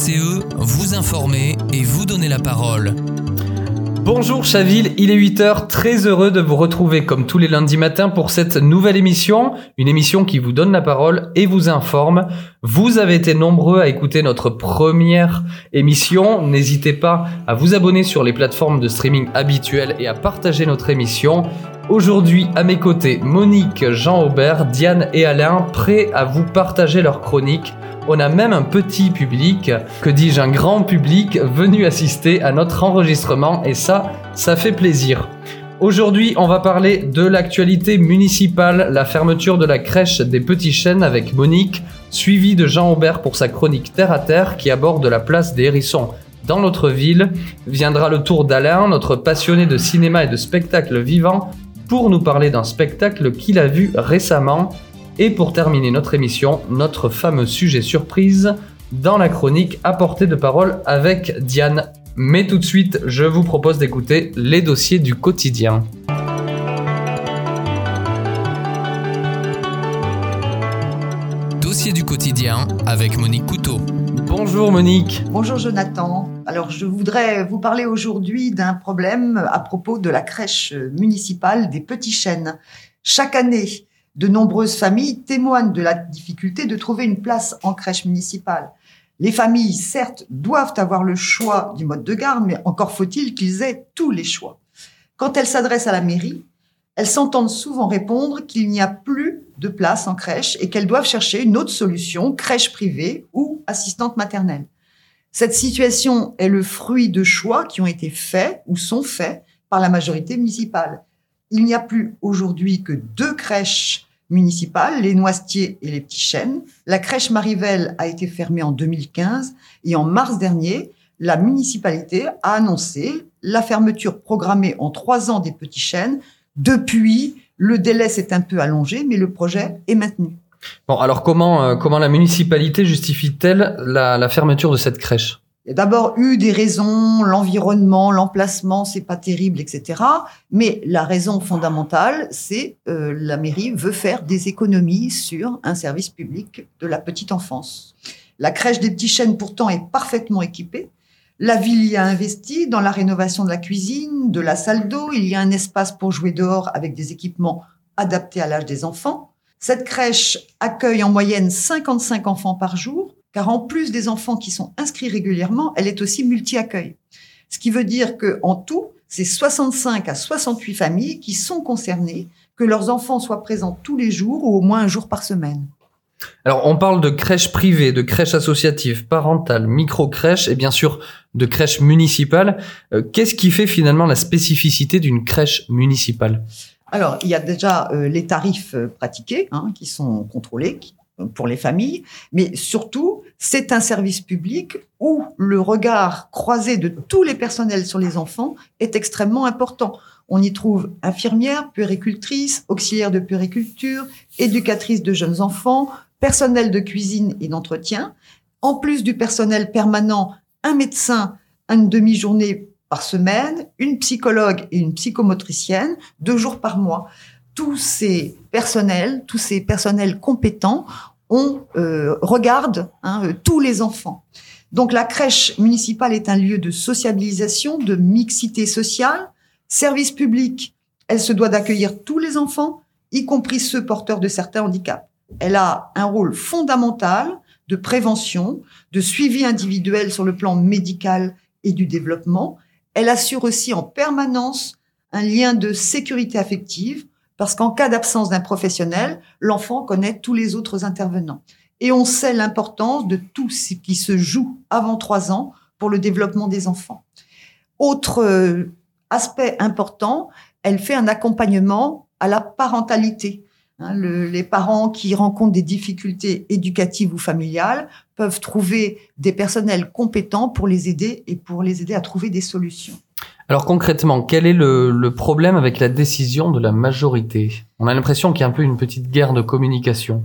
DCE, vous informer et vous donner la parole. Bonjour Chaville, il est 8h, très heureux de vous retrouver comme tous les lundis matins pour cette nouvelle émission, une émission qui vous donne la parole et vous informe. Vous avez été nombreux à écouter notre première émission, n'hésitez pas à vous abonner sur les plateformes de streaming habituelles et à partager notre émission. Aujourd'hui, à mes côtés, Monique, Jean Aubert, Diane et Alain, prêts à vous partager leur chronique on a même un petit public, que dis-je, un grand public venu assister à notre enregistrement et ça, ça fait plaisir. Aujourd'hui, on va parler de l'actualité municipale, la fermeture de la crèche des Petits Chênes avec Monique, suivi de Jean Aubert pour sa chronique Terre à Terre qui aborde la place des hérissons dans notre ville. Viendra le tour d'Alain, notre passionné de cinéma et de spectacle vivant, pour nous parler d'un spectacle qu'il a vu récemment. Et pour terminer notre émission, notre fameux sujet surprise dans la chronique à portée de parole avec Diane. Mais tout de suite, je vous propose d'écouter les dossiers du quotidien. Dossier du quotidien avec Monique Couteau. Bonjour Monique. Bonjour Jonathan. Alors je voudrais vous parler aujourd'hui d'un problème à propos de la crèche municipale des Petits Chênes. Chaque année, de nombreuses familles témoignent de la difficulté de trouver une place en crèche municipale. Les familles, certes, doivent avoir le choix du mode de garde, mais encore faut-il qu'ils aient tous les choix. Quand elles s'adressent à la mairie, elles s'entendent souvent répondre qu'il n'y a plus de place en crèche et qu'elles doivent chercher une autre solution, crèche privée ou assistante maternelle. Cette situation est le fruit de choix qui ont été faits ou sont faits par la majorité municipale. Il n'y a plus aujourd'hui que deux crèches municipales, les Noisetiers et les Petits Chênes. La crèche Marivelle a été fermée en 2015 et en mars dernier, la municipalité a annoncé la fermeture programmée en trois ans des Petits Chênes. Depuis, le délai s'est un peu allongé, mais le projet est maintenu. Bon, alors comment, euh, comment la municipalité justifie-t-elle la fermeture de cette crèche? Il y a d'abord eu des raisons, l'environnement, l'emplacement, c'est pas terrible, etc. Mais la raison fondamentale, c'est euh, la mairie veut faire des économies sur un service public de la petite enfance. La crèche des petits chênes pourtant est parfaitement équipée. La ville y a investi dans la rénovation de la cuisine, de la salle d'eau. Il y a un espace pour jouer dehors avec des équipements adaptés à l'âge des enfants. Cette crèche accueille en moyenne 55 enfants par jour car en plus des enfants qui sont inscrits régulièrement, elle est aussi multi-accueil. Ce qui veut dire que en tout, c'est 65 à 68 familles qui sont concernées, que leurs enfants soient présents tous les jours ou au moins un jour par semaine. Alors, on parle de crèches privées, de crèches associatives, parentales, micro-crèches et bien sûr de crèches municipales. Euh, qu'est-ce qui fait finalement la spécificité d'une crèche municipale? Alors, il y a déjà euh, les tarifs euh, pratiqués hein, qui sont contrôlés, qui pour les familles, mais surtout, c'est un service public où le regard croisé de tous les personnels sur les enfants est extrêmement important. On y trouve infirmières, puéricultrices, auxiliaires de puériculture, éducatrices de jeunes enfants, personnel de cuisine et d'entretien. En plus du personnel permanent, un médecin, une demi-journée par semaine, une psychologue et une psychomotricienne, deux jours par mois tous ces personnels, tous ces personnels compétents, on euh, regarde hein, euh, tous les enfants. Donc la crèche municipale est un lieu de sociabilisation, de mixité sociale, service public. Elle se doit d'accueillir tous les enfants, y compris ceux porteurs de certains handicaps. Elle a un rôle fondamental de prévention, de suivi individuel sur le plan médical et du développement. Elle assure aussi en permanence un lien de sécurité affective parce qu'en cas d'absence d'un professionnel, l'enfant connaît tous les autres intervenants. Et on sait l'importance de tout ce qui se joue avant trois ans pour le développement des enfants. Autre euh, aspect important, elle fait un accompagnement à la parentalité. Hein, les parents qui rencontrent des difficultés éducatives ou familiales peuvent trouver des personnels compétents pour les aider et pour les aider à trouver des solutions. Alors concrètement, quel est le, problème avec la décision de la majorité? On a l'impression qu'il y a un peu une petite guerre de communication.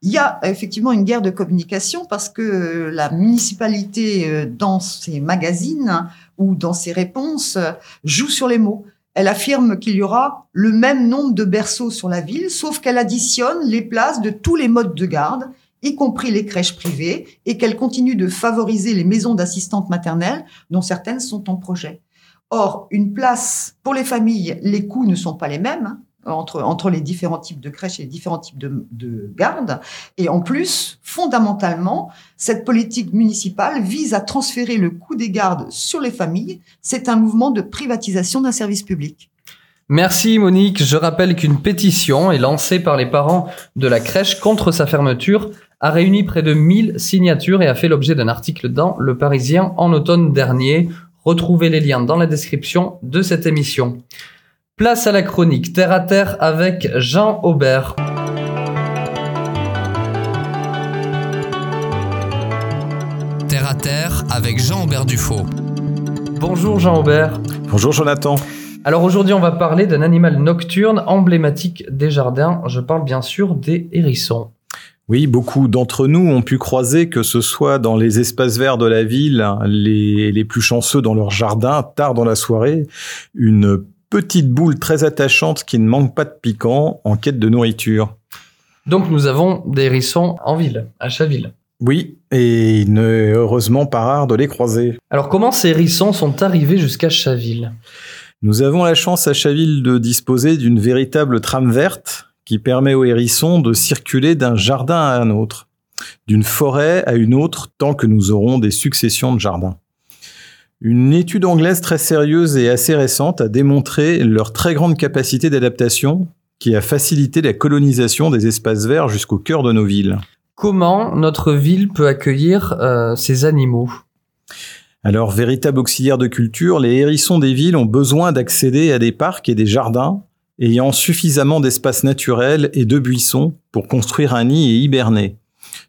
Il y a effectivement une guerre de communication parce que la municipalité, euh, dans ses magazines ou dans ses réponses, joue sur les mots. Elle affirme qu'il y aura le même nombre de berceaux sur la ville, sauf qu'elle additionne les places de tous les modes de garde y compris les crèches privées, et qu'elle continue de favoriser les maisons d'assistantes maternelles, dont certaines sont en projet. Or, une place pour les familles, les coûts ne sont pas les mêmes. hein, entre, entre les différents types de crèches et les différents types de, de gardes. Et en plus, fondamentalement, cette politique municipale vise à transférer le coût des gardes sur les familles. C'est un mouvement de privatisation d'un service public. Merci Monique. Je rappelle qu'une pétition est lancée par les parents de la crèche contre sa fermeture, a réuni près de 1000 signatures et a fait l'objet d'un article dans Le Parisien en automne dernier. Retrouvez les liens dans la description de cette émission. Place à la chronique Terre à Terre avec Jean Aubert. Terre à terre avec Jean-Aubert Dufaux. Bonjour Jean Aubert. Bonjour Jonathan. Alors aujourd'hui on va parler d'un animal nocturne emblématique des jardins. Je parle bien sûr des hérissons. Oui, beaucoup d'entre nous ont pu croiser, que ce soit dans les espaces verts de la ville, les, les plus chanceux dans leur jardin, tard dans la soirée, une petite boule très attachante qui ne manque pas de piquant en quête de nourriture. Donc nous avons des hérissons en ville, à Chaville. Oui, et il n'est heureusement pas rare de les croiser. Alors comment ces hérissons sont arrivés jusqu'à Chaville? Nous avons la chance à Chaville de disposer d'une véritable trame verte qui permet aux hérissons de circuler d'un jardin à un autre, d'une forêt à une autre tant que nous aurons des successions de jardins. Une étude anglaise très sérieuse et assez récente a démontré leur très grande capacité d'adaptation qui a facilité la colonisation des espaces verts jusqu'au cœur de nos villes. Comment notre ville peut accueillir euh, ces animaux? Alors, véritable auxiliaire de culture, les hérissons des villes ont besoin d'accéder à des parcs et des jardins ayant suffisamment d'espace naturel et de buissons pour construire un nid et hiberner.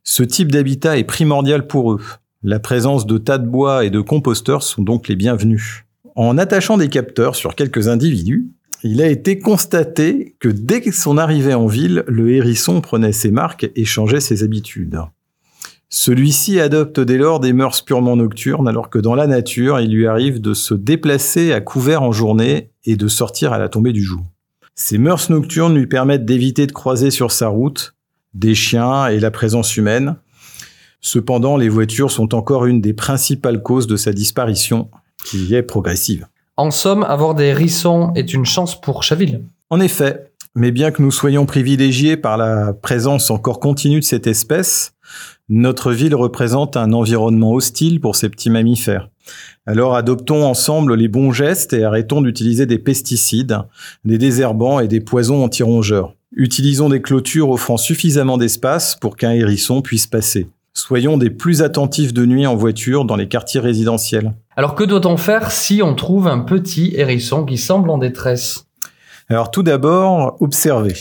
Ce type d'habitat est primordial pour eux. La présence de tas de bois et de composteurs sont donc les bienvenus. En attachant des capteurs sur quelques individus, il a été constaté que dès son arrivée en ville, le hérisson prenait ses marques et changeait ses habitudes. Celui-ci adopte dès lors des mœurs purement nocturnes, alors que dans la nature, il lui arrive de se déplacer à couvert en journée et de sortir à la tombée du jour. Ces mœurs nocturnes lui permettent d'éviter de croiser sur sa route des chiens et la présence humaine. Cependant, les voitures sont encore une des principales causes de sa disparition, qui est progressive. En somme, avoir des hérissons est une chance pour Chaville. En effet, mais bien que nous soyons privilégiés par la présence encore continue de cette espèce, notre ville représente un environnement hostile pour ces petits mammifères. Alors adoptons ensemble les bons gestes et arrêtons d'utiliser des pesticides, des désherbants et des poisons anti-rongeurs. Utilisons des clôtures offrant suffisamment d'espace pour qu'un hérisson puisse passer. Soyons des plus attentifs de nuit en voiture dans les quartiers résidentiels. Alors que doit-on faire si on trouve un petit hérisson qui semble en détresse? Alors tout d'abord, observer,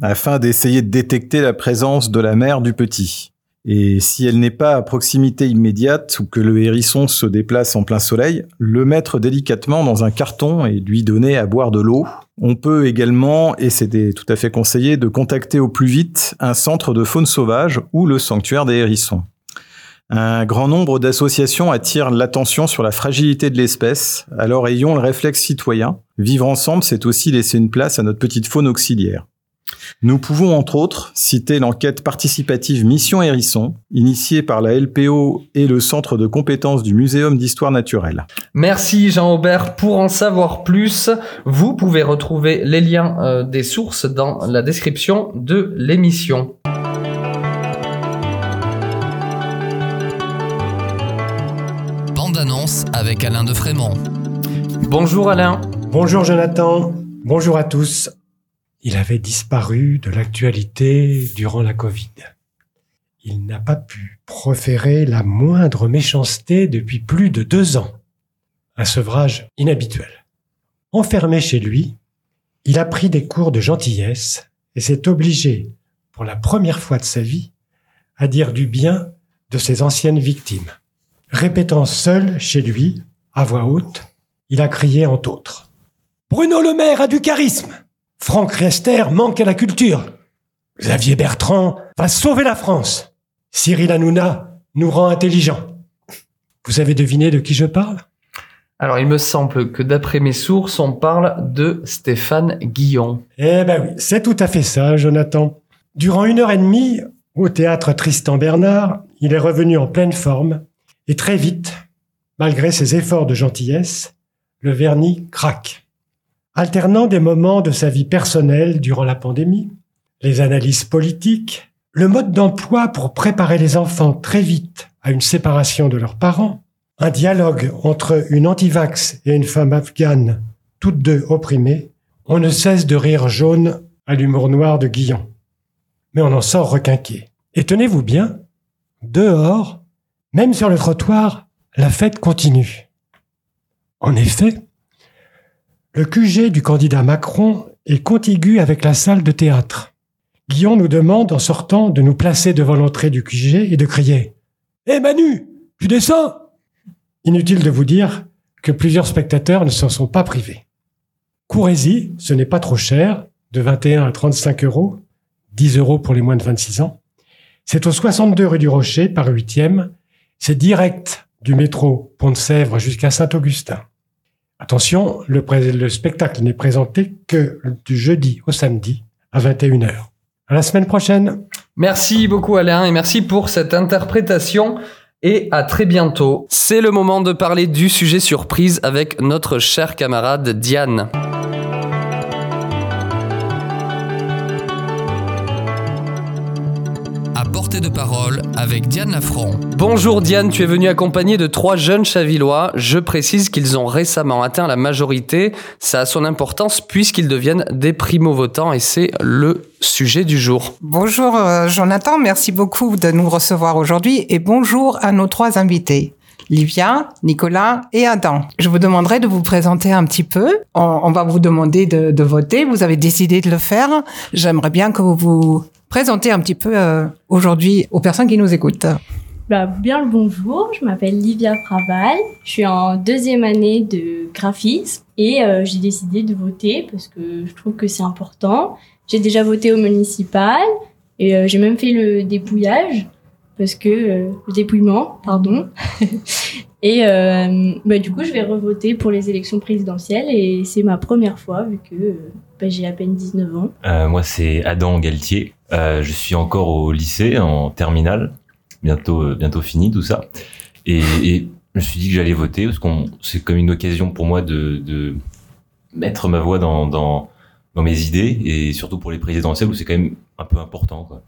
afin d'essayer de détecter la présence de la mère du petit. Et si elle n'est pas à proximité immédiate ou que le hérisson se déplace en plein soleil, le mettre délicatement dans un carton et lui donner à boire de l'eau. On peut également, et c'était tout à fait conseillé, de contacter au plus vite un centre de faune sauvage ou le sanctuaire des hérissons. Un grand nombre d'associations attirent l'attention sur la fragilité de l'espèce, alors ayons le réflexe citoyen. Vivre ensemble, c'est aussi laisser une place à notre petite faune auxiliaire. Nous pouvons entre autres citer l'enquête participative Mission Hérisson, initiée par la LPO et le Centre de compétences du Muséum d'histoire naturelle. Merci Jean-Aubert. Pour en savoir plus, vous pouvez retrouver les liens euh, des sources dans la description de l'émission. Bande annonce avec Alain de Frémont. Bonjour Alain. Bonjour Jonathan, bonjour à tous. Il avait disparu de l'actualité durant la Covid. Il n'a pas pu proférer la moindre méchanceté depuis plus de deux ans. Un sevrage inhabituel. Enfermé chez lui, il a pris des cours de gentillesse et s'est obligé, pour la première fois de sa vie, à dire du bien de ses anciennes victimes. Répétant seul chez lui, à voix haute, il a crié entre autres. Bruno Le Maire a du charisme. Franck Riester manque à la culture. Xavier Bertrand va sauver la France. Cyril Hanouna nous rend intelligents. Vous avez deviné de qui je parle? Alors il me semble que d'après mes sources, on parle de Stéphane Guillon. Eh ben oui, c'est tout à fait ça, Jonathan. Durant une heure et demie, Au théâtre Tristan Bernard, il est revenu en pleine forme et très vite, malgré ses efforts de gentillesse, le vernis craque. Alternant des moments de sa vie personnelle durant la pandémie, les analyses politiques, le mode d'emploi pour préparer les enfants très vite à une séparation de leurs parents, un dialogue entre une antivax et une femme afghane, toutes deux opprimées, on ne cesse de rire jaune à l'humour noir de Guillon. Mais on en sort requinqué. Et tenez-vous bien, dehors, même sur le trottoir, la fête continue. En effet, le QG du candidat Macron est contigu avec la salle de théâtre. Guillaume nous demande en sortant de nous placer devant l'entrée du QG et de crier Hé Manu, tu descends Inutile de vous dire que plusieurs spectateurs ne s'en sont pas privés. Courez-y, ce n'est pas trop cher, de 21 à 35 euros, 10 euros pour les moins de 26 ans. C'est au 62 rue du Rocher, par 8e. C'est direct du métro Pont-de-Sèvres jusqu'à Saint-Augustin. Attention, le, le spectacle n'est présenté que du jeudi au samedi à 21h. À la semaine prochaine. Merci beaucoup Alain et merci pour cette interprétation et à très bientôt. C'est le moment de parler du sujet surprise avec notre chère camarade Diane. De parole avec Diane Lafront. Bonjour Diane, tu es venue accompagnée de trois jeunes chavillois. Je précise qu'ils ont récemment atteint la majorité. Ça a son importance puisqu'ils deviennent des primo-votants et c'est le sujet du jour. Bonjour euh, Jonathan, merci beaucoup de nous recevoir aujourd'hui et bonjour à nos trois invités. Livia, Nicolas et Adam. Je vous demanderai de vous présenter un petit peu. On, va vous demander de, de, voter. Vous avez décidé de le faire. J'aimerais bien que vous vous présenter un petit peu euh, aujourd'hui aux personnes qui nous écoutent. Bah, bien le bonjour, je m'appelle Livia Praval, je suis en deuxième année de graphisme et euh, j'ai décidé de voter parce que je trouve que c'est important. J'ai déjà voté au municipal et euh, j'ai même fait le dépouillage parce que le dépouillement, pardon. et bah, du coup, je vais revoter pour les élections présidentielles et c'est ma première fois vu que bah, j'ai à peine 19 ans. moi, c'est Adam Galtier. Euh, je suis encore au lycée, en terminale, bientôt, euh, bientôt fini tout ça. Et, et je me suis dit que j'allais voter parce qu'on c'est comme une occasion pour moi de, de mettre ma voix dans, dans, dans mes idées et surtout pour les présidentielles où c'est quand même un peu important. Quoi.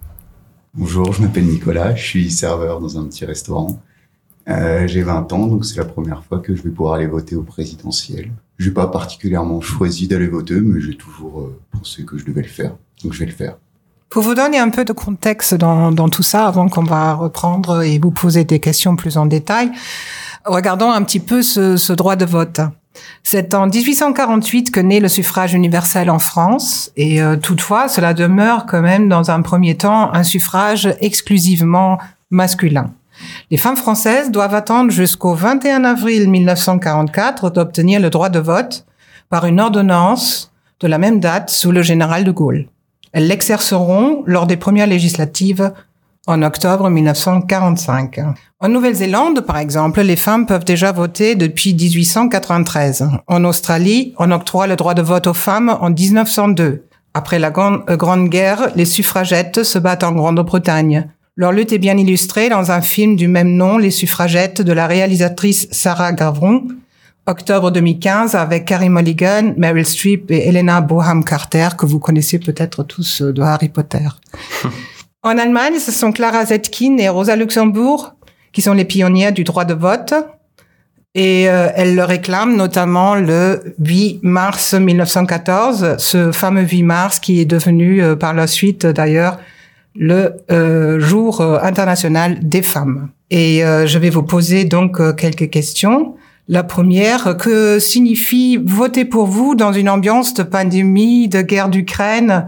Bonjour, je m'appelle Nicolas, je suis serveur dans un petit restaurant. Euh, j'ai 20 ans, donc c'est la première fois que je vais pouvoir aller voter au présidentiel. Je n'ai pas particulièrement choisi d'aller voter, mais j'ai toujours euh, pensé que je devais le faire, donc je vais le faire. Pour vous donner un peu de contexte dans, tout ça, avant qu'on va reprendre et vous poser des questions plus en détail, regardons un petit peu ce droit de vote. C'est en 1848 que naît le suffrage universel en France, et euh, toutefois, cela demeure quand même dans un premier temps un suffrage exclusivement masculin. Les femmes françaises doivent attendre jusqu'au 21 avril 1944 d'obtenir le droit de vote par une ordonnance de la même date sous le général de Gaulle. Elles l'exerceront lors des premières législatives en octobre 1945. En Nouvelle-Zélande, par exemple, les femmes peuvent déjà voter depuis 1893. En Australie, on octroie le droit de vote aux femmes en 1902. Après la euh, Grande Guerre, les suffragettes se battent en Grande-Bretagne. Leur lutte est bien illustrée dans un film du même nom, Les suffragettes, de la réalisatrice Sarah Gavron, octobre 2015 avec Carrie Mulligan, Meryl Streep et Elena Boham Carter que vous connaissez peut-être tous euh, de Harry Potter. en Allemagne, ce sont Clara Zetkin et Rosa Luxembourg qui sont les pionnières du droit de vote. Et euh, elles le réclament notamment le 8 mars 1914, ce fameux 8 mars qui est devenu euh, par la suite d'ailleurs le jour international des femmes. Et je vais vous poser donc quelques questions. La première, que signifie voter pour vous dans une ambiance de pandémie, de guerre d'Ukraine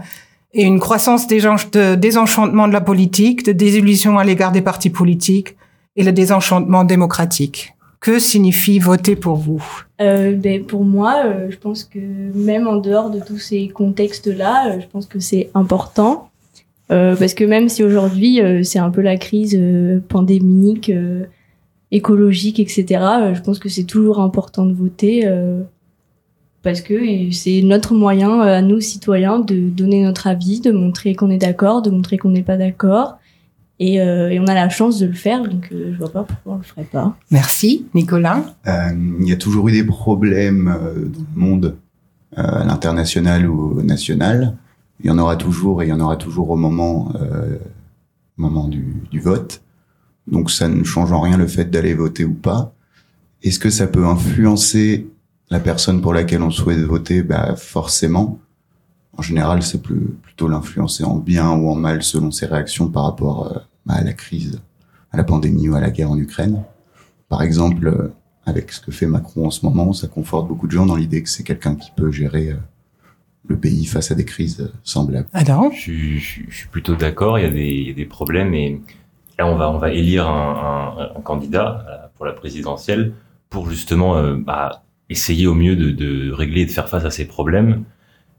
et une croissance de désenchantement de la politique, de désillusion à l'égard des partis politiques et le désenchantement démocratique Que signifie voter pour vous? Euh, ben Pour moi, euh, je pense que même en dehors de tous ces contextes-là, euh, je pense que c'est important. Euh, parce que même si aujourd'hui c'est un peu la crise pandémique, écologique, etc. Je pense que c'est toujours important de voter parce que c'est notre moyen euh, à nous citoyens de donner notre avis, de montrer qu'on est d'accord, de montrer qu'on n'est pas d'accord Et, euh, et on a la chance de le faire, donc euh, je vois pas pourquoi on le ferait pas. Merci. Nicolas Euh, il y a toujours eu des problèmes euh, dans le monde, euh, à l'international ou au national. Il y en aura toujours et il y en aura toujours au moment, euh, moment du, du vote. Donc ça ne change en rien le fait d'aller voter ou pas. Est-ce que ça peut influencer la personne pour laquelle on souhaite voter Bah forcément. En général, c'est plus, plutôt l'influencer en bien ou en mal selon ses réactions par rapport euh, à la crise, à la pandémie ou à la guerre en Ukraine. Par exemple, euh, avec ce que fait Macron en ce moment, ça conforte beaucoup de gens dans l'idée que c'est quelqu'un qui peut gérer euh, le pays face à des crises semblables. Adam? Je, suis- je suis- je suis plutôt d'accord. Il y a des, il y a des problèmes et là on va on va élire un, un- un candidat pour la présidentielle pour justement euh, bah, essayer au mieux de, régler et de faire face à ces problèmes.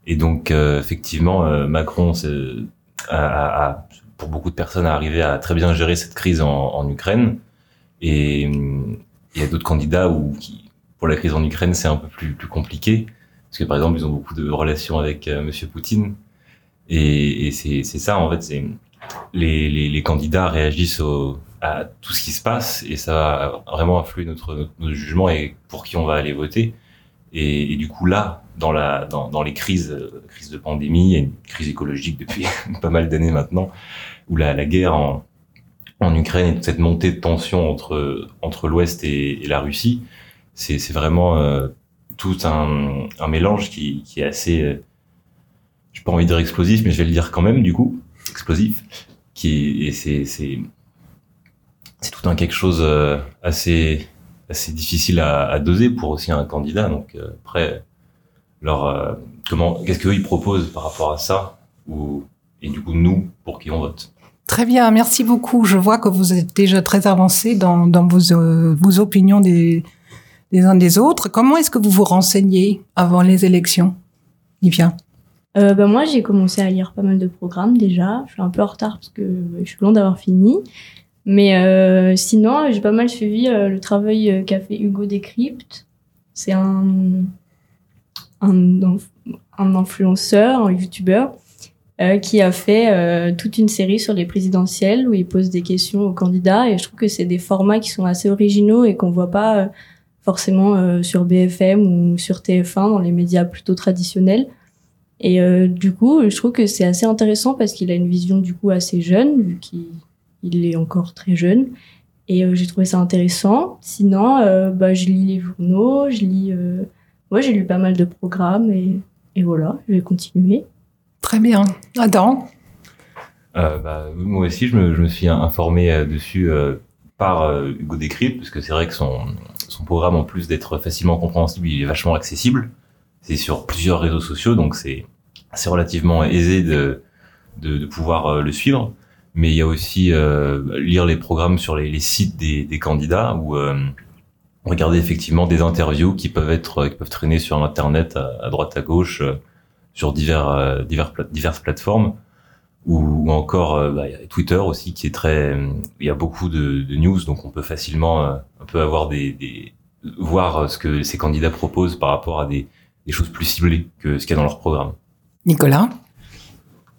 Et donc euh, effectivement euh, Macron a, pour beaucoup de personnes a arrivé à très bien gérer cette crise en, Ukraine. Et il y a d'autres candidats où qui pour la crise en Ukraine c'est un peu plus compliqué. Parce que par exemple ils ont beaucoup de relations avec euh, Monsieur Poutine. Et, c'est ça en fait c'est les, les, les candidats réagissent au, à tout ce qui se passe et ça va vraiment influer notre, jugement et pour qui on va aller voter. Et, du coup là dans la dans, dans les crises euh, crise de pandémie et crise écologique depuis pas mal d'années maintenant où la, la guerre en en Ukraine et toute cette montée de tension entre entre l'Ouest et, la Russie c'est vraiment euh, tout un, mélange qui, qui est assez euh, j'ai pas envie de dire explosif mais je vais le dire quand même du coup explosif qui et c'est c'est tout un quelque chose euh, assez assez difficile à, à doser pour aussi un candidat donc euh, après leur euh, comment qu'est-ce qu'eux ils proposent par rapport à ça ou et du coup nous pour qui on vote? Très bien, merci beaucoup. Je vois que vous êtes déjà très avancé dans, dans vos, euh, vos opinions des, des uns des autres. Comment est-ce que vous vous renseignez avant les élections, Livia? Euh, bah, moi, j'ai commencé à lire pas mal de programmes déjà. Je suis un peu en retard parce que je suis loin d'avoir fini. Mais euh, sinon, j'ai pas mal suivi euh, le travail euh, qu'a fait Hugo Décrypte. C'est un, un, inf- un influenceur, un youtubeur, qui a fait toute une série sur les présidentielles où il pose des questions aux candidats. Et je trouve que c'est des formats qui sont assez originaux et qu'on voit pas forcément sur BFM ou sur TF1 dans les médias plutôt traditionnels. Et du coup, je trouve que c'est assez intéressant parce qu'il a une vision du coup assez jeune, vu qu'il il est encore très jeune. Et euh, j'ai trouvé ça intéressant. Sinon, euh, bah, je lis les journaux, je lis. Euh... Ouais, j'ai lu pas mal de programmes et, et voilà, je vais continuer. Très bien. Adam? Euh, bah, moi aussi, je me, je me suis informé euh, dessus euh, par euh, Hugo Décrypte, parce que c'est vrai que son, son programme, en plus d'être facilement compréhensible, il est vachement accessible. C'est sur plusieurs réseaux sociaux, donc c'est c'est relativement aisé de, de, de pouvoir euh, le suivre. Mais il y a aussi euh, lire les programmes sur les, sites des, candidats ou euh, regarder effectivement des interviews qui peuvent être qui peuvent traîner sur internet à, droite à gauche euh, sur divers divers diverses plateformes ou, encore bah, y a Twitter aussi qui est très il y a beaucoup de, news donc on peut facilement un peu avoir des, des voir ce que ces candidats proposent par rapport à des, des choses plus ciblées que ce qu'il y a dans leur programme. Nicolas?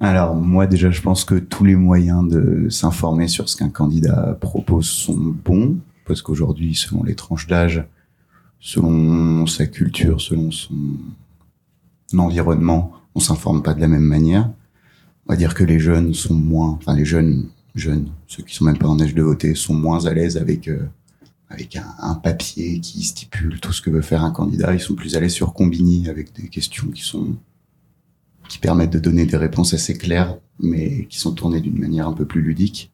Alors moi déjà je pense que tous les moyens de s'informer sur ce qu'un candidat propose sont bons parce qu'aujourd'hui selon les tranches d'âge, selon sa culture, selon son environnement, on s'informe pas de la même manière. On va dire que les jeunes sont moins, enfin les jeunes jeunes, ceux qui sont même pas en âge de voter, sont moins à l'aise avec euh, un, un papier qui stipule tout ce que veut faire un candidat. Ils sont plus à l'aise sur Combini avec des questions qui sont qui permettent de donner des réponses assez claires, mais qui sont tournées d'une manière un peu plus ludique.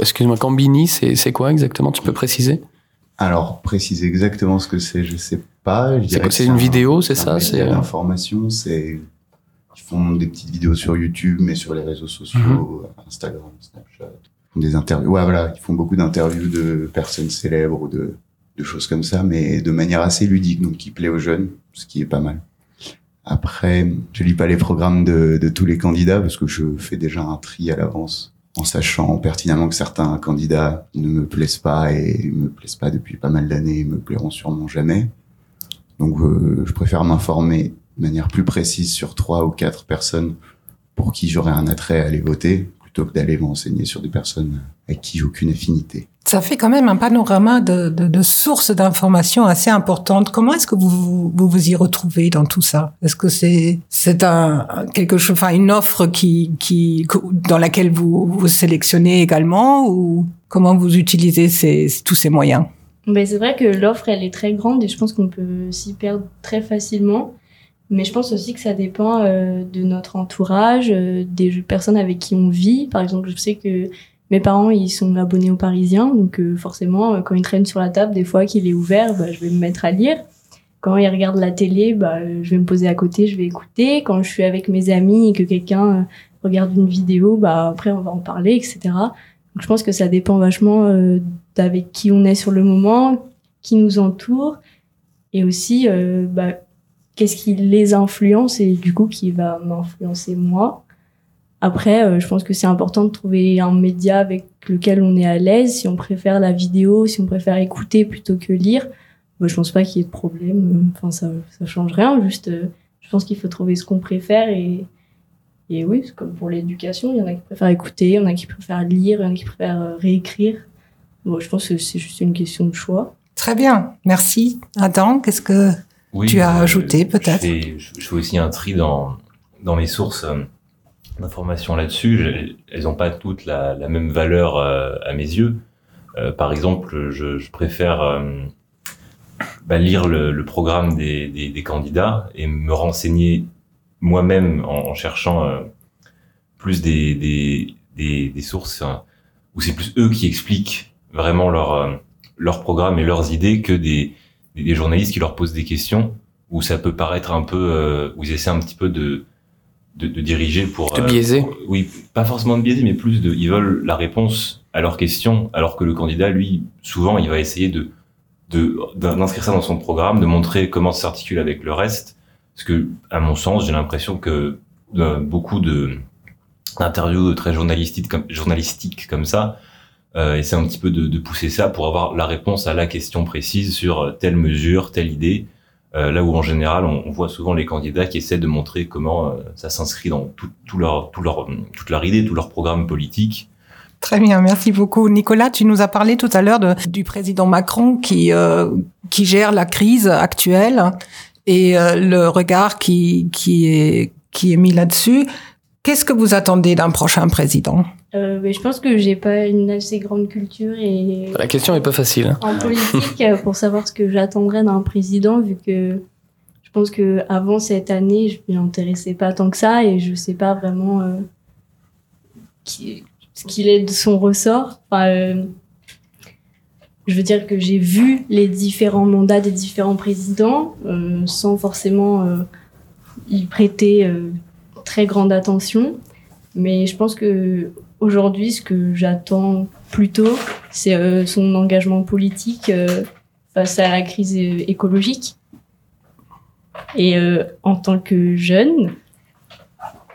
Excuse-moi, Cambini, c'est quoi exactement Tu peux préciser? Alors, préciser exactement ce que c'est, je sais pas. C'est une un- vidéo, c'est ça, c'est, euh, d'information, c'est ils font des petites vidéos sur YouTube, mais sur les réseaux sociaux, Mhm. Instagram, Snapchat, ils font des interviews. Ouais, voilà, ils font beaucoup d'interviews de personnes célèbres ou de, de choses comme ça, mais de manière assez ludique, donc qui plaît aux jeunes, ce qui est pas mal. Après, je lis pas les programmes de, tous les candidats parce que je fais déjà un tri à l'avance en sachant pertinemment que certains candidats ne me plaisent pas et me plaisent pas depuis pas mal d'années et me plairont sûrement jamais. Donc, euh, je préfère m'informer de manière plus précise sur trois ou quatre personnes pour qui j'aurais un attrait à aller voter plutôt que d'aller m'enseigner sur des personnes avec qui j'ai aucune affinité. Ça fait quand même un panorama de, de, de sources d'informations assez importantes. Comment est-ce que vous, vous vous y retrouvez dans tout ça? Est-ce que c'est c'est un quelque chose, enfin une offre qui qui dans laquelle vous vous sélectionnez également ou comment vous utilisez ces, tous ces moyens? Ben, c'est vrai que l'offre elle est très grande et je pense qu'on peut s'y perdre très facilement. Mais je pense aussi que ça dépend euh, de notre entourage, euh, des personnes avec qui on vit. Par exemple, je sais que mes parents, ils sont abonnés aux Parisiens, donc euh, forcément, euh, quand ils traînent sur la table, des fois qu'il est ouvert, bah, je vais me mettre à lire. Quand ils regardent la télé, bah, je vais me poser à côté, je vais écouter. Quand je suis avec mes amis et que quelqu'un euh, regarde une vidéo, bah, après, on va en parler, etc. Donc, je pense que ça dépend vachement d'avec qui on est sur le moment, qui nous entoure, et aussi bah, qu'est-ce qui les influence et du coup qui va m'influencer moi. Après, euh, je pense que c'est important de trouver un média avec lequel on est à l'aise. Si on préfère la vidéo, si on préfère écouter plutôt que lire, bah, je pense pas qu'il y ait de problème. Enfin, ça, ça change rien. Juste, euh, je pense qu'il faut trouver ce qu'on préfère et, et oui, c'est comme pour l'éducation. Il y en a qui préfèrent écouter, il y en a qui préfèrent lire, il y en a qui préfèrent euh, réécrire. Bon, je pense que c'est juste une question de choix. Très bien, merci. Adam, qu'est-ce que tu as ajouté peut-être je, fais aussi un tri dans, dans mes sources d'informations là-dessus. Elles n'ont pas toutes la, la, même valeur euh, à mes yeux. Euh, par exemple, je, je préfère euh, bah, lire le, le programme des, des, des, candidats et me renseigner moi-même en, en, cherchant euh, plus des, des, des, sources hein, où c'est plus eux qui expliquent vraiment leur, leur programme et leurs idées que des, des, journalistes qui leur posent des questions où ça peut paraître un peu, où ils essaient un petit peu de de, de diriger pour de biaiser. Euh, oui, pas forcément de biaiser, mais plus de ils veulent la réponse à leurs questions, alors que le candidat, lui, souvent, il va essayer de d'inscrire ça dans son programme, de montrer comment s'articule avec le reste. Parce que, à mon sens, j'ai l'impression que euh, beaucoup de d'interviews très journalistiques comme journalistiques comme ça euh, essaient un petit peu de, de pousser ça pour avoir la réponse à la question précise sur telle mesure, telle idée. Euh, là où en général on, voit souvent les candidats qui essaient de montrer comment euh, ça s'inscrit dans tout, tout leur, tout leur, toute leur idée, tout leur programme politique. Très bien, merci beaucoup. Nicolas, tu nous as parlé tout à l'heure du président Macron qui, euh, qui gère la crise actuelle et le regard qui, qui, est, qui est mis là-dessus. Qu'est-ce que vous attendez d'un prochain président? Euh, mais je pense que j'ai pas une assez grande culture et. La question est pas facile. En politique, euh, pour savoir ce que j'attendrais d'un président, vu que je pense que avant cette année, je m'y intéressais pas tant que ça et je sais pas vraiment euh, qui, ce qu'il est de son ressort. Enfin, euh, je veux dire que j'ai vu les différents mandats des différents présidents sans forcément y prêter très grande attention. Mais je pense que Aujourd'hui, ce que j'attends plutôt, c'est euh, son engagement politique euh, face à la crise écologique. Et euh, en tant que jeune,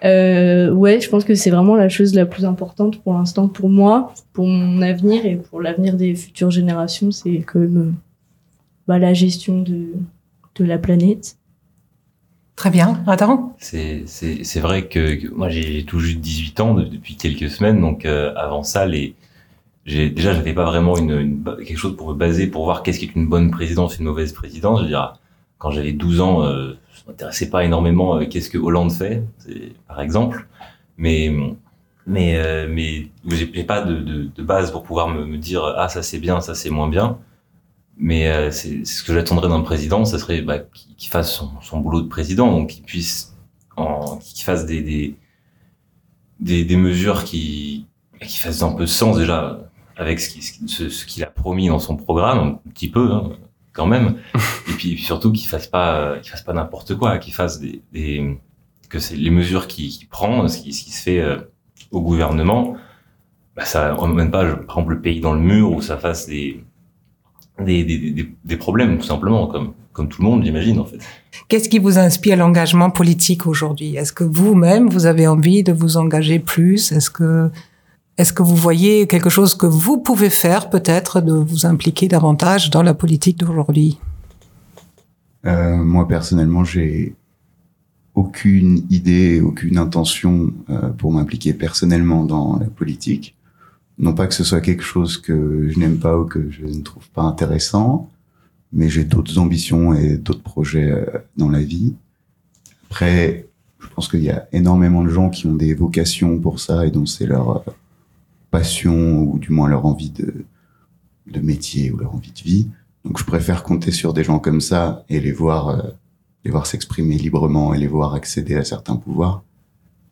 ouais, je pense que c'est vraiment la chose la plus importante pour l'instant pour moi, pour mon avenir et pour l'avenir des futures générations. C'est quand même bah, la gestion de la planète. Très bien. Attends. C'est, vrai que, moi, j'ai tout juste 18 ans depuis quelques semaines. Donc, euh, avant ça, les, déjà, j'avais pas vraiment une, quelque chose pour me baser pour voir qu'est-ce qui est une bonne présidence, une mauvaise présidence. Je veux dire, quand j'avais 12 ans, euh, je m'intéressais pas énormément à qu'est-ce que Hollande fait, par exemple. Mais, mais, euh, mais j'ai, pas de, de, base pour pouvoir me dire, ah, ça c'est bien, ça c'est moins bien. Mais euh, c'est ce que j'attendrais d'un président, ça serait bah, qu'il fasse son, son, boulot de président, donc qu'il puisse, qu'il fasse des, des, des, des, mesures qui, qui fassent un peu sens déjà avec ce qu'il ce, ce a promis dans son programme, un petit peu hein, quand même, et puis, surtout qu'il fasse pas, qu'il fasse pas n'importe quoi, qu'il fasse des, des, que c'est les mesures qu'il prend, ce qui, ce qui se fait euh, au gouvernement, bah, ça emmène pas, par exemple, le pays dans le mur ou ça fasse des des, des, des, problèmes, tout simplement, comme, comme tout le monde, j'imagine, en fait. Qu'est-ce qui vous inspire l'engagement politique aujourd'hui? Est-ce que vous-même, vous avez envie de vous engager plus? Est-ce que, est-ce que vous voyez quelque chose que vous pouvez faire, peut-être, de vous impliquer davantage dans la politique d'aujourd'hui? Euh, Moi, personnellement, j'ai aucune idée, aucune intention euh, pour m'impliquer personnellement dans la politique. Non pas que ce soit quelque chose que je n'aime pas ou que je ne trouve pas intéressant, mais j'ai d'autres ambitions et d'autres projets euh, dans la vie. Après, je pense qu'il y a énormément de gens qui ont des vocations pour ça et dont c'est leur euh, passion ou du moins leur envie de, métier ou leur envie de vie. Donc je préfère compter sur des gens comme ça et les voir, euh, les voir s'exprimer librement et les voir accéder à certains pouvoirs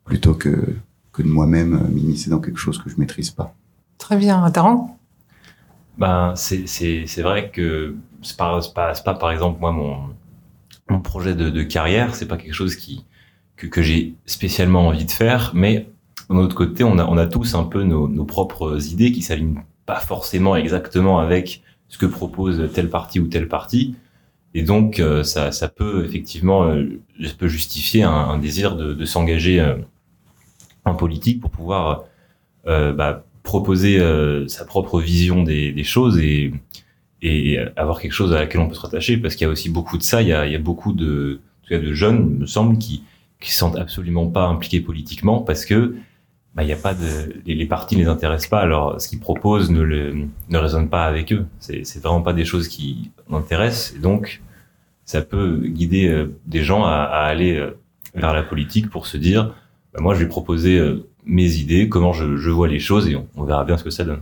plutôt que, que de moi-même m'initier dans quelque chose que je maîtrise pas. Très bien. Taran Ben, c'est, vrai que c'est pas, pas, pas, par exemple, moi, mon, mon projet de, de carrière, c'est pas quelque chose qui, que, que j'ai spécialement envie de faire, mais d'un autre côté, on a, on a tous un peu nos, nos propres idées qui s'alignent pas forcément exactement avec ce que propose tel parti ou tel parti. Et donc, euh, ça, ça peut effectivement, euh, ça peut justifier un, désir de, de s'engager euh, en politique pour pouvoir bah, proposer euh, sa propre vision des, des choses et, et avoir quelque chose à laquelle on peut se rattacher. Parce qu'il y a aussi beaucoup de ça. Il y a, il y a beaucoup de, en tout cas de jeunes, me semble, qui qui se sentent absolument pas impliqués politiquement parce que bah, y a pas de les, les partis ne les intéressent pas alors ce qu'ils proposent ne le ne résonne pas avec eux c'est c'est vraiment pas des choses qui m'intéressent et donc ça peut guider euh, des gens à, à aller euh, vers la politique pour se dire bah, moi je vais proposer euh, mes idées comment je, je vois les choses et on, on verra bien ce que ça donne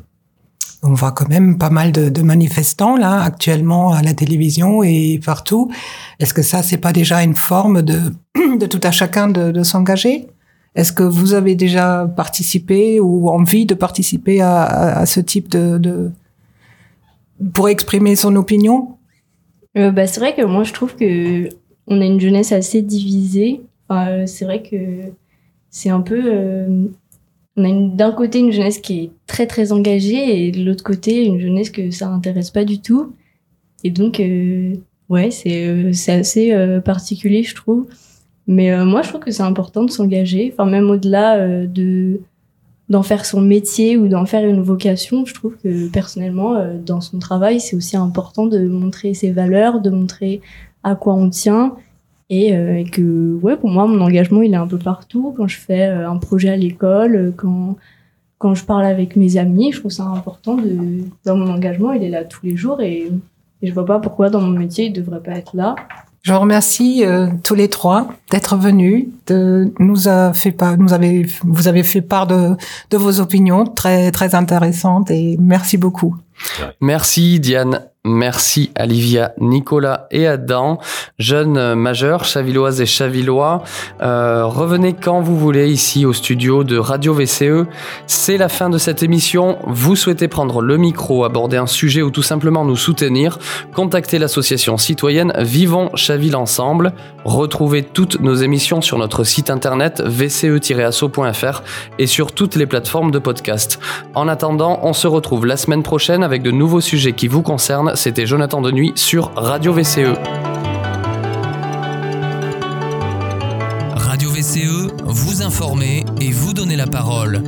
On voit quand même pas mal de, de manifestants là actuellement à la télévision et partout. Est-ce que ça, c'est pas déjà une forme de, de tout à chacun de, de s'engager? Est-ce que vous avez déjà participé ou envie de participer à, à, à ce type de, de pour exprimer son opinion? Euh, bah, c'est vrai que moi je trouve que on a une jeunesse assez divisée. Enfin, euh, c'est vrai que c'est un peu. euh, on a d'un côté une jeunesse qui est très très engagée et de l'autre côté une jeunesse que ça intéresse pas du tout. Et donc, euh, ouais, c'est euh, c'est assez euh, particulier, je trouve. Mais moi, je trouve que c'est important de s'engager. Enfin, même au-delà de d'en faire son métier ou d'en faire une vocation, je trouve que personnellement, dans son travail, c'est aussi important de montrer ses valeurs, de montrer à quoi on tient. Et, euh, et que, ouais, pour moi, mon engagement, il est un peu partout. Quand je fais euh, un projet à l'école, euh, quand, quand je parle avec mes amis, je trouve ça important de, dans mon engagement, il est là tous les jours et, et je vois pas pourquoi dans mon métier, il devrait pas être là. Je vous remercie euh, tous les trois d'être venus, de nous a fait part, nous avez, vous avez fait part de, de vos opinions très très intéressantes et merci beaucoup. Merci Diane, merci Olivia, Nicolas et Adam, jeunes majeurs, chavilloises et chavillois. Euh, revenez quand vous voulez ici au studio de Radio VCE. C'est la fin de cette émission. Vous souhaitez prendre le micro, aborder un sujet ou tout simplement nous soutenir, contactez l'association citoyenne Vivons Chaville Ensemble. Retrouvez toutes nos émissions sur notre site internet vce-asso.fr et sur toutes les plateformes de podcast. En attendant, on se retrouve la semaine prochaine avec de nouveaux sujets qui vous concernent. C'était Jonathan de Nuit sur Radio. VCE. Radio VCE, vous informer et vous donner la parole.